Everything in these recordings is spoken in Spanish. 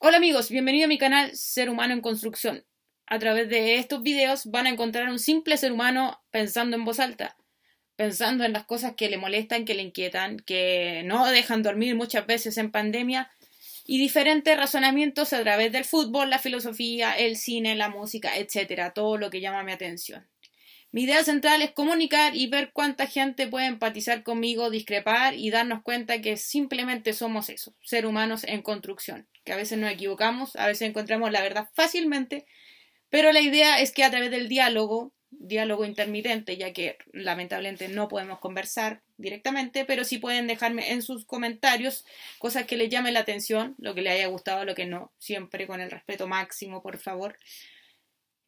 Hola amigos, bienvenido a mi canal Ser Humano en Construcción. A través de estos videos van a encontrar un simple ser humano pensando en voz alta, pensando en las cosas que le molestan, que le inquietan, que no dejan dormir muchas veces en pandemia y diferentes razonamientos a través del fútbol, la filosofía, el cine, la música, etcétera, todo lo que llama mi atención. Mi idea central es comunicar y ver cuánta gente puede empatizar conmigo, discrepar y darnos cuenta que simplemente somos eso, ser humanos en construcción, que a veces nos equivocamos, a veces encontramos la verdad fácilmente, pero la idea es que a través del diálogo, diálogo intermitente, ya que lamentablemente no podemos conversar directamente, pero sí pueden dejarme en sus comentarios cosas que les llame la atención, lo que les haya gustado, lo que no, siempre con el respeto máximo, por favor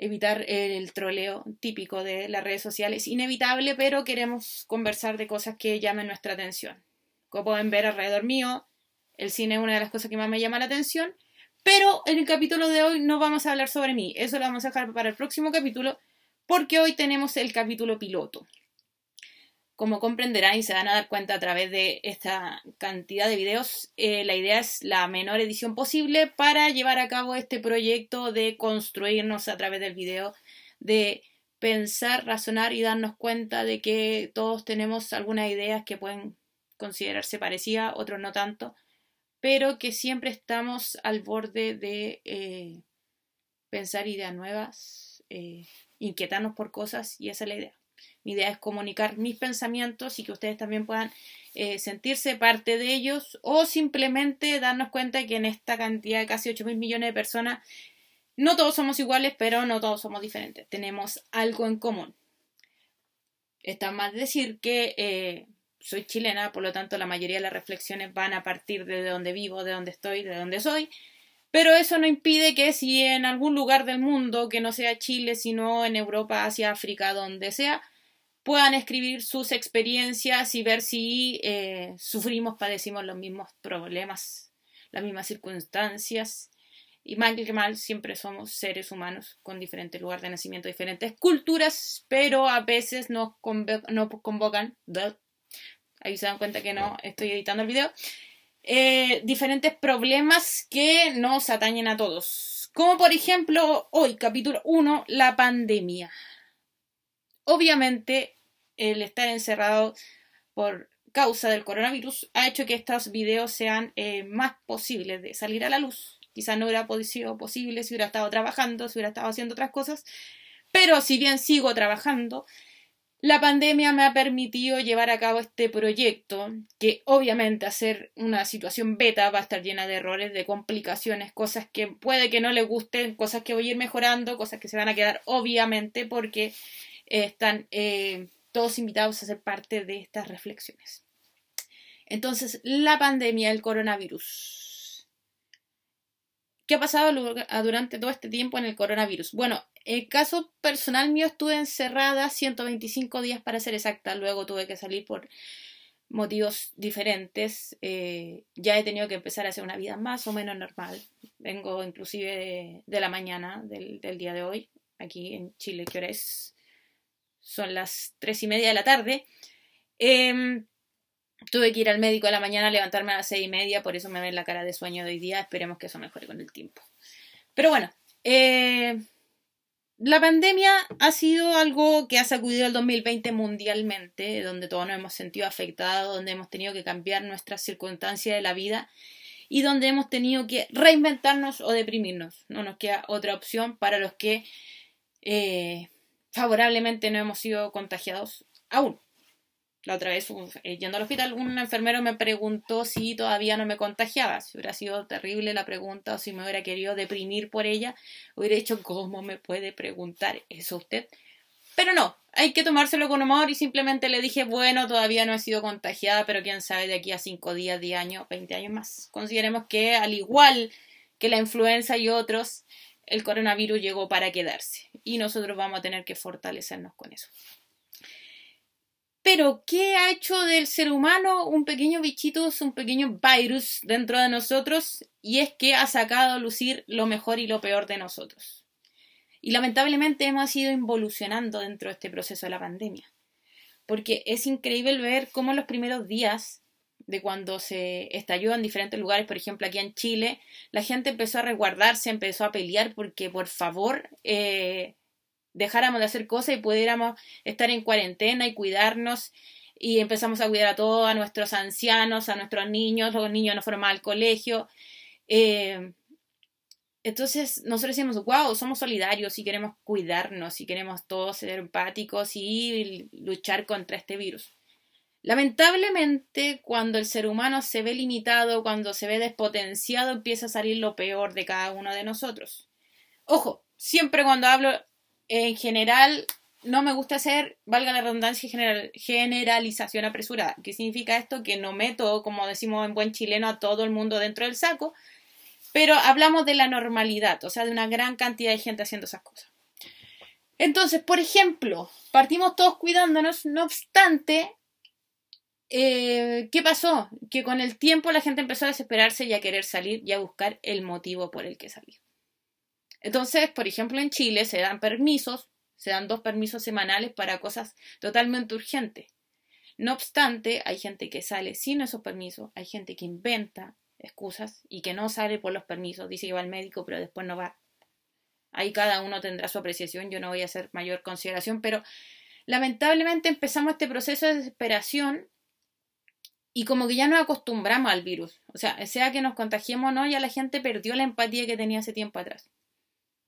evitar el troleo típico de las redes sociales. Inevitable, pero queremos conversar de cosas que llamen nuestra atención. Como pueden ver alrededor mío, el cine es una de las cosas que más me llama la atención. Pero en el capítulo de hoy no vamos a hablar sobre mí. Eso lo vamos a dejar para el próximo capítulo, porque hoy tenemos el capítulo piloto. Como comprenderán y se van a dar cuenta a través de esta cantidad de videos, eh, la idea es la menor edición posible para llevar a cabo este proyecto de construirnos a través del video, de pensar, razonar y darnos cuenta de que todos tenemos algunas ideas que pueden considerarse parecidas, otros no tanto, pero que siempre estamos al borde de eh, pensar ideas nuevas, eh, inquietarnos por cosas y esa es la idea. Mi idea es comunicar mis pensamientos y que ustedes también puedan eh, sentirse parte de ellos o simplemente darnos cuenta que en esta cantidad de casi 8 mil millones de personas no todos somos iguales, pero no todos somos diferentes. Tenemos algo en común. Está más decir que eh, soy chilena, por lo tanto la mayoría de las reflexiones van a partir de donde vivo, de donde estoy, de donde soy. Pero eso no impide que si en algún lugar del mundo, que no sea Chile, sino en Europa, Asia, África, donde sea, puedan escribir sus experiencias y ver si eh, sufrimos, padecimos los mismos problemas, las mismas circunstancias. Y mal que mal, siempre somos seres humanos con diferentes lugares de nacimiento, diferentes culturas, pero a veces nos, convocan, ahí se dan cuenta que no estoy editando el video, eh, diferentes problemas que nos atañen a todos. Como por ejemplo, hoy, capítulo 1, la pandemia. Obviamente, el estar encerrado por causa del coronavirus ha hecho que estos videos sean eh, más posibles de salir a la luz. Quizás no hubiera sido posible si hubiera estado trabajando, si hubiera estado haciendo otras cosas, pero si bien sigo trabajando, la pandemia me ha permitido llevar a cabo este proyecto, que obviamente hacer una situación beta va a estar llena de errores, de complicaciones, cosas que puede que no les gusten, cosas que voy a ir mejorando, cosas que se van a quedar obviamente porque están eh, todos invitados a ser parte de estas reflexiones. Entonces, la pandemia, el coronavirus. ¿Qué ha pasado durante todo este tiempo en el coronavirus? Bueno, el caso personal mío estuve encerrada 125 días para ser exacta, luego tuve que salir por motivos diferentes. Eh, ya he tenido que empezar a hacer una vida más o menos normal. Vengo inclusive de, la mañana del, del, día de hoy, aquí en Chile, que hora es son las tres y media de la tarde. Em, tuve que ir al médico a la mañana, levantarme a las seis y media, por eso me ven la cara de sueño de hoy día. Esperemos que eso mejore con el tiempo. Pero bueno, eh, la pandemia ha sido algo que ha sacudido el 2020 mundialmente, donde todos nos hemos sentido afectados, donde hemos tenido que cambiar nuestras circunstancias de la vida y donde hemos tenido que reinventarnos o deprimirnos. No nos queda otra opción para los que eh, favorablemente no hemos sido contagiados aún. La otra vez, eh, yendo al hospital, un enfermero me preguntó si todavía no me contagiaba. Si hubiera sido terrible la pregunta o si me hubiera querido deprimir por ella, hubiera dicho, ¿cómo me puede preguntar eso usted? Pero no, hay que tomárselo con humor y simplemente le dije, bueno, todavía no he sido contagiada, pero quién sabe de aquí a 5 días, 10 años, 20 años más. Consideremos que al igual que la influenza y otros, el coronavirus llegó para quedarse y nosotros vamos a tener que fortalecernos con eso. Pero, ¿qué ha hecho del ser humano un pequeño bichito, un pequeño virus dentro de nosotros? Y es que ha sacado a lucir lo mejor y lo peor de nosotros. Y lamentablemente hemos ido involucionando dentro de este proceso de la pandemia. Porque es increíble ver cómo en los primeros días de cuando se estalló en diferentes lugares, por ejemplo aquí en Chile, la gente empezó a resguardarse, empezó a pelear porque por favor eh, dejáramos de hacer cosas y pudiéramos estar en cuarentena y cuidarnos y empezamos a cuidar a todos, a nuestros ancianos, a nuestros niños, los niños no fueron más al colegio. Eh, entonces nosotros decimos, wow, somos solidarios y queremos cuidarnos y queremos todos ser empáticos y luchar contra este virus. Lamentablemente, cuando el ser humano se ve limitado, cuando se ve despotenciado, empieza a salir lo peor de cada uno de nosotros. Ojo, siempre cuando hablo en general, no me gusta hacer, valga la redundancia, general, generalización apresurada. ¿Qué significa esto? Que no meto, como decimos en buen chileno, a todo el mundo dentro del saco, pero hablamos de la normalidad, o sea, de una gran cantidad de gente haciendo esas cosas. Entonces, por ejemplo, partimos todos cuidándonos, no obstante, eh, ¿qué pasó? Que con el tiempo la gente empezó a desesperarse y a querer salir y a buscar el motivo por el que salir. Entonces, por ejemplo, en Chile se dan permisos, se dan dos permisos semanales para cosas totalmente urgentes. No obstante, hay gente que sale sin esos permisos, hay gente que inventa excusas y que no sale por los permisos, dice que va al médico, pero después no va. Ahí cada uno tendrá su apreciación, yo no voy a hacer mayor consideración, pero lamentablemente empezamos este proceso de desesperación y como que ya nos acostumbramos al virus. O sea, sea que nos contagiemos o no, ya la gente perdió la empatía que tenía hace tiempo atrás.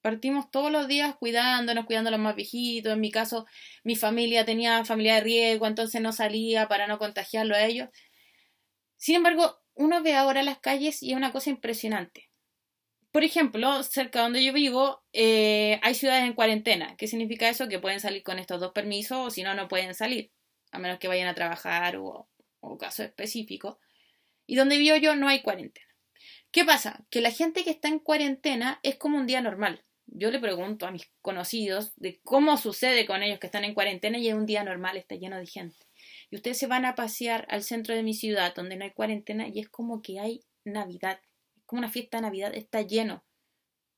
Partimos todos los días cuidándonos, cuidando a los más viejitos. En mi caso, mi familia tenía familia de riesgo, entonces no salía para no contagiarlo a ellos. Sin embargo, uno ve ahora las calles y es una cosa impresionante. Por ejemplo, cerca de donde yo vivo eh, hay ciudades en cuarentena. ¿Qué significa eso? Que pueden salir con estos dos permisos o si no, no pueden salir. A menos que vayan a trabajar o o caso específico, y donde vivo yo no hay cuarentena. ¿Qué pasa? Que la gente que está en cuarentena es como un día normal. Yo le pregunto a mis conocidos de cómo sucede con ellos que están en cuarentena y es un día normal, está lleno de gente. Y ustedes se van a pasear al centro de mi ciudad donde no hay cuarentena y es como que hay Navidad. Es como una fiesta de Navidad, está lleno.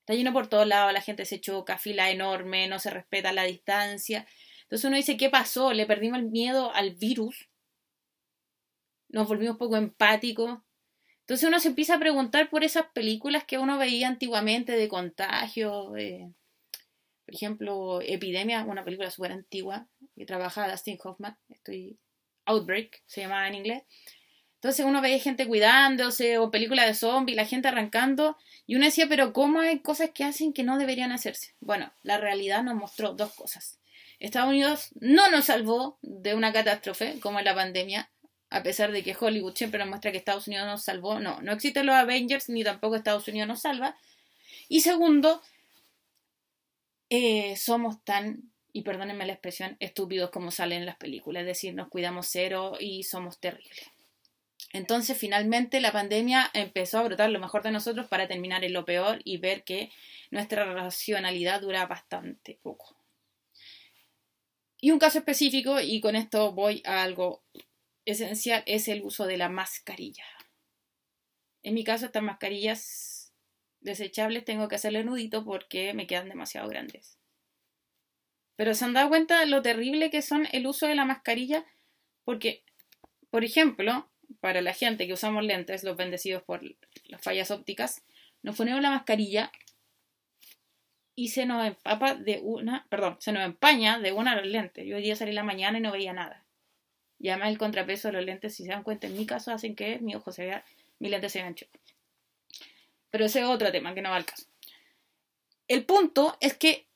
Está lleno por todos lados, la gente se choca, fila enorme, no se respeta la distancia. Entonces uno dice, ¿qué pasó? ¿Le perdimos el miedo al virus? Nos volvimos poco empáticos. Entonces uno se empieza a preguntar por esas películas que uno veía antiguamente de contagio, por ejemplo, Epidemia, una película súper antigua que trabaja Dustin Hoffman, estoy Outbreak, se llamaba en inglés. Entonces uno veía gente cuidándose o películas de zombies, la gente arrancando y uno decía, pero ¿cómo hay cosas que hacen que no deberían hacerse? Bueno, la realidad nos mostró dos cosas. Estados Unidos no nos salvó de una catástrofe como la pandemia, a pesar de que Hollywood siempre nos muestra que Estados Unidos nos salvó. No, no existen los Avengers ni tampoco Estados Unidos nos salva. Y segundo, eh, somos tan, y perdónenme la expresión, estúpidos como salen en las películas. Es decir, nos cuidamos cero y somos terribles. Entonces, finalmente, la pandemia empezó a brotar lo mejor de nosotros para terminar en lo peor y ver que nuestra racionalidad dura bastante poco. Y un caso específico, y con esto voy a algo esencial es el uso de la mascarilla. En mi caso, estas mascarillas desechables tengo que hacerle nudito porque me quedan demasiado grandes. Pero se han dado cuenta de lo terrible que son el uso de la mascarilla porque, por ejemplo, para la gente que usamos lentes, los bendecidos por las fallas ópticas, nos ponemos la mascarilla y se nos empapa de una, perdón, se nos empaña de una de los lentes. Yo hoy día salí la mañana y no veía nada. Y además el contrapeso de los lentes, si se dan cuenta, en mi caso hacen que mi ojo se vea, mi lente se vean chuecos. Pero ese es otro tema que no va al caso. El punto es que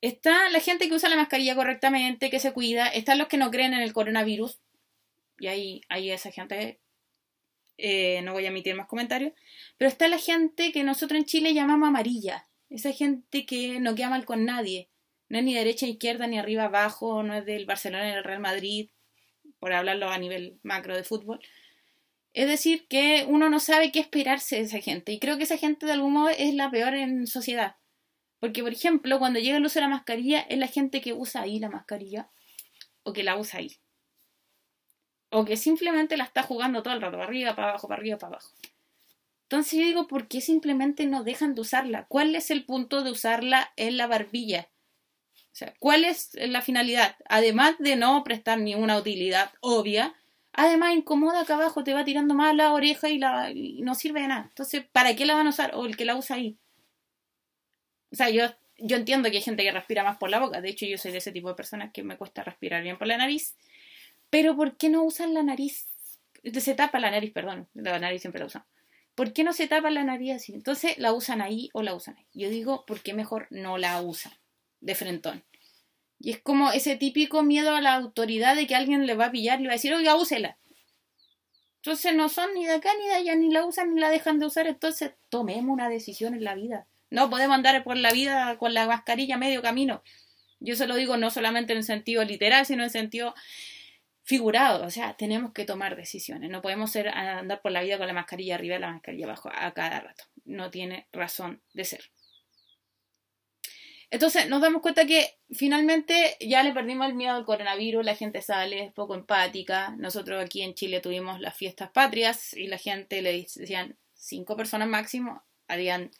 está la gente que usa la mascarilla correctamente, que se cuida, están los que no creen en el coronavirus, y ahí, ahí esa gente, eh, no voy a emitir más comentarios, pero está la gente que nosotros en Chile llamamos amarilla, esa gente que no queda mal con nadie, no es ni derecha, izquierda, ni arriba, abajo, no es del Barcelona ni del Real Madrid, por hablarlo a nivel macro de fútbol. Es decir, que uno no sabe qué esperarse de esa gente. Y creo que esa gente de algún modo es la peor en sociedad. Porque, por ejemplo, cuando llega el uso de la mascarilla, es la gente que usa ahí la mascarilla. O que la usa ahí. O que simplemente la está jugando todo el rato, para arriba, para abajo, para arriba, para abajo. Entonces yo digo, ¿por qué simplemente no dejan de usarla? ¿Cuál es el punto de usarla en la barbilla? Sea, ¿cuál es la finalidad? Además de no prestar ninguna utilidad obvia, Además, incomoda acá abajo, te va tirando más la oreja y, la, y no sirve de nada. Entonces, ¿para qué la van a usar? O el que la usa ahí. O sea, yo, yo entiendo que hay gente que respira más por la boca. De hecho, yo soy de ese tipo de personas que me cuesta respirar bien por la nariz. Pero ¿por qué no usan la nariz? Se tapa la nariz, perdón. La nariz siempre la usan. ¿Por qué no se tapa la nariz así? Entonces la usan ahí o la usan ahí. Yo digo, ¿por qué mejor no la usan de frentón? Y es como ese típico miedo a la autoridad de que alguien le va a pillar y le va a decir, oiga, úsela. Entonces no son ni de acá ni de allá, ni la usan ni la dejan de usar. Entonces tomemos una decisión en la vida. No podemos andar por la vida con la mascarilla medio camino. Yo se lo digo no solamente en sentido literal, sino en sentido figurado. O sea, tenemos que tomar decisiones. No podemos ser, andar por la vida con la mascarilla arriba y la mascarilla abajo a cada rato. No tiene razón de ser. Entonces nos damos cuenta que finalmente ya le perdimos el miedo al coronavirus, la gente sale, es poco empática. Nosotros aquí en Chile tuvimos las fiestas patrias y la gente le decían cinco personas máximo, harían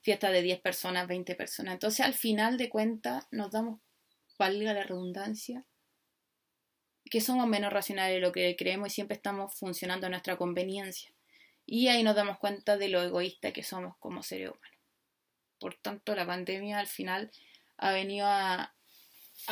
fiestas de 10 personas, 20 personas. Entonces al final de cuentas nos damos, valga la redundancia, que somos menos racionales de lo que creemos y siempre estamos funcionando a nuestra conveniencia. Y ahí nos damos cuenta de lo egoísta que somos como seres humanos. Por tanto, la pandemia al final ha venido a,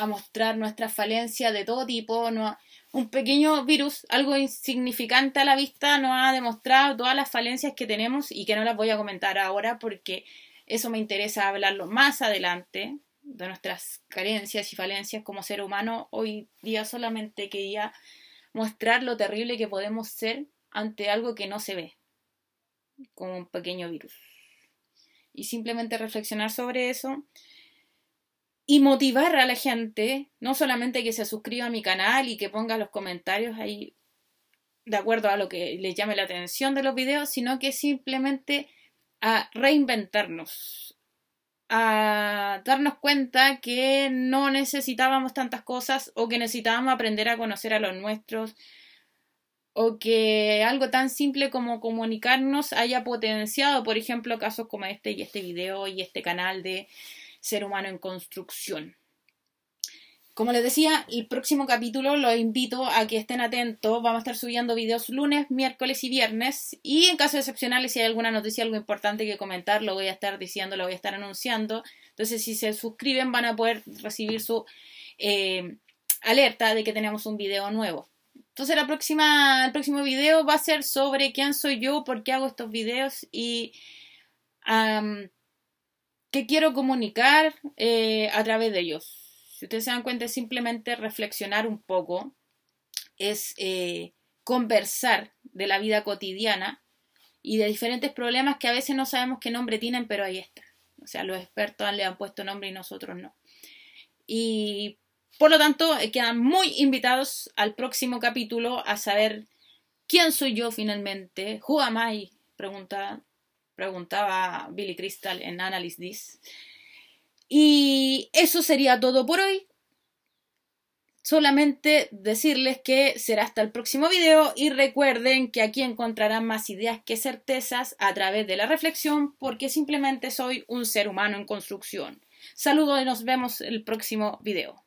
mostrar nuestra falencia de todo tipo. No, un pequeño virus, algo insignificante a la vista, nos ha demostrado todas las falencias que tenemos y que no las voy a comentar ahora porque eso me interesa hablarlo más adelante de nuestras carencias y falencias como ser humano. Hoy día solamente quería mostrar lo terrible que podemos ser ante algo que no se ve, como un pequeño virus y simplemente reflexionar sobre eso y motivar a la gente, no solamente que se suscriba a mi canal y que ponga los comentarios ahí de acuerdo a lo que les llame la atención de los videos, sino que simplemente a reinventarnos, a darnos cuenta que no necesitábamos tantas cosas o que necesitábamos aprender a conocer a los nuestros, o que algo tan simple como comunicarnos haya potenciado, por ejemplo, casos como este y este video y este canal de Ser Humano en Construcción. Como les decía, el próximo capítulo los invito a que estén atentos. Vamos a estar subiendo videos lunes, miércoles y viernes. Y en casos excepcionales, si hay alguna noticia, algo importante que comentar, lo voy a estar diciendo, lo voy a estar anunciando. Entonces, si se suscriben, van a poder recibir su eh, alerta de que tenemos un video nuevo. Entonces la próxima, el próximo video va a ser sobre quién soy yo, por qué hago estos videos y qué quiero comunicar eh, a través de ellos. Si ustedes se dan cuenta, es simplemente reflexionar un poco, es eh, conversar de la vida cotidiana y de diferentes problemas que a veces no sabemos qué nombre tienen, pero ahí están. O sea, los expertos le han puesto nombre y nosotros no. Y por lo tanto, eh, quedan muy invitados al próximo capítulo a saber quién soy yo finalmente. Who am I? Pregunta, preguntaba Billy Crystal en Analyst This. Y eso sería todo por hoy. Solamente decirles que será hasta el próximo video y recuerden que aquí encontrarán más ideas que certezas a través de la reflexión porque simplemente soy un ser humano en construcción. Saludos y nos vemos el próximo video.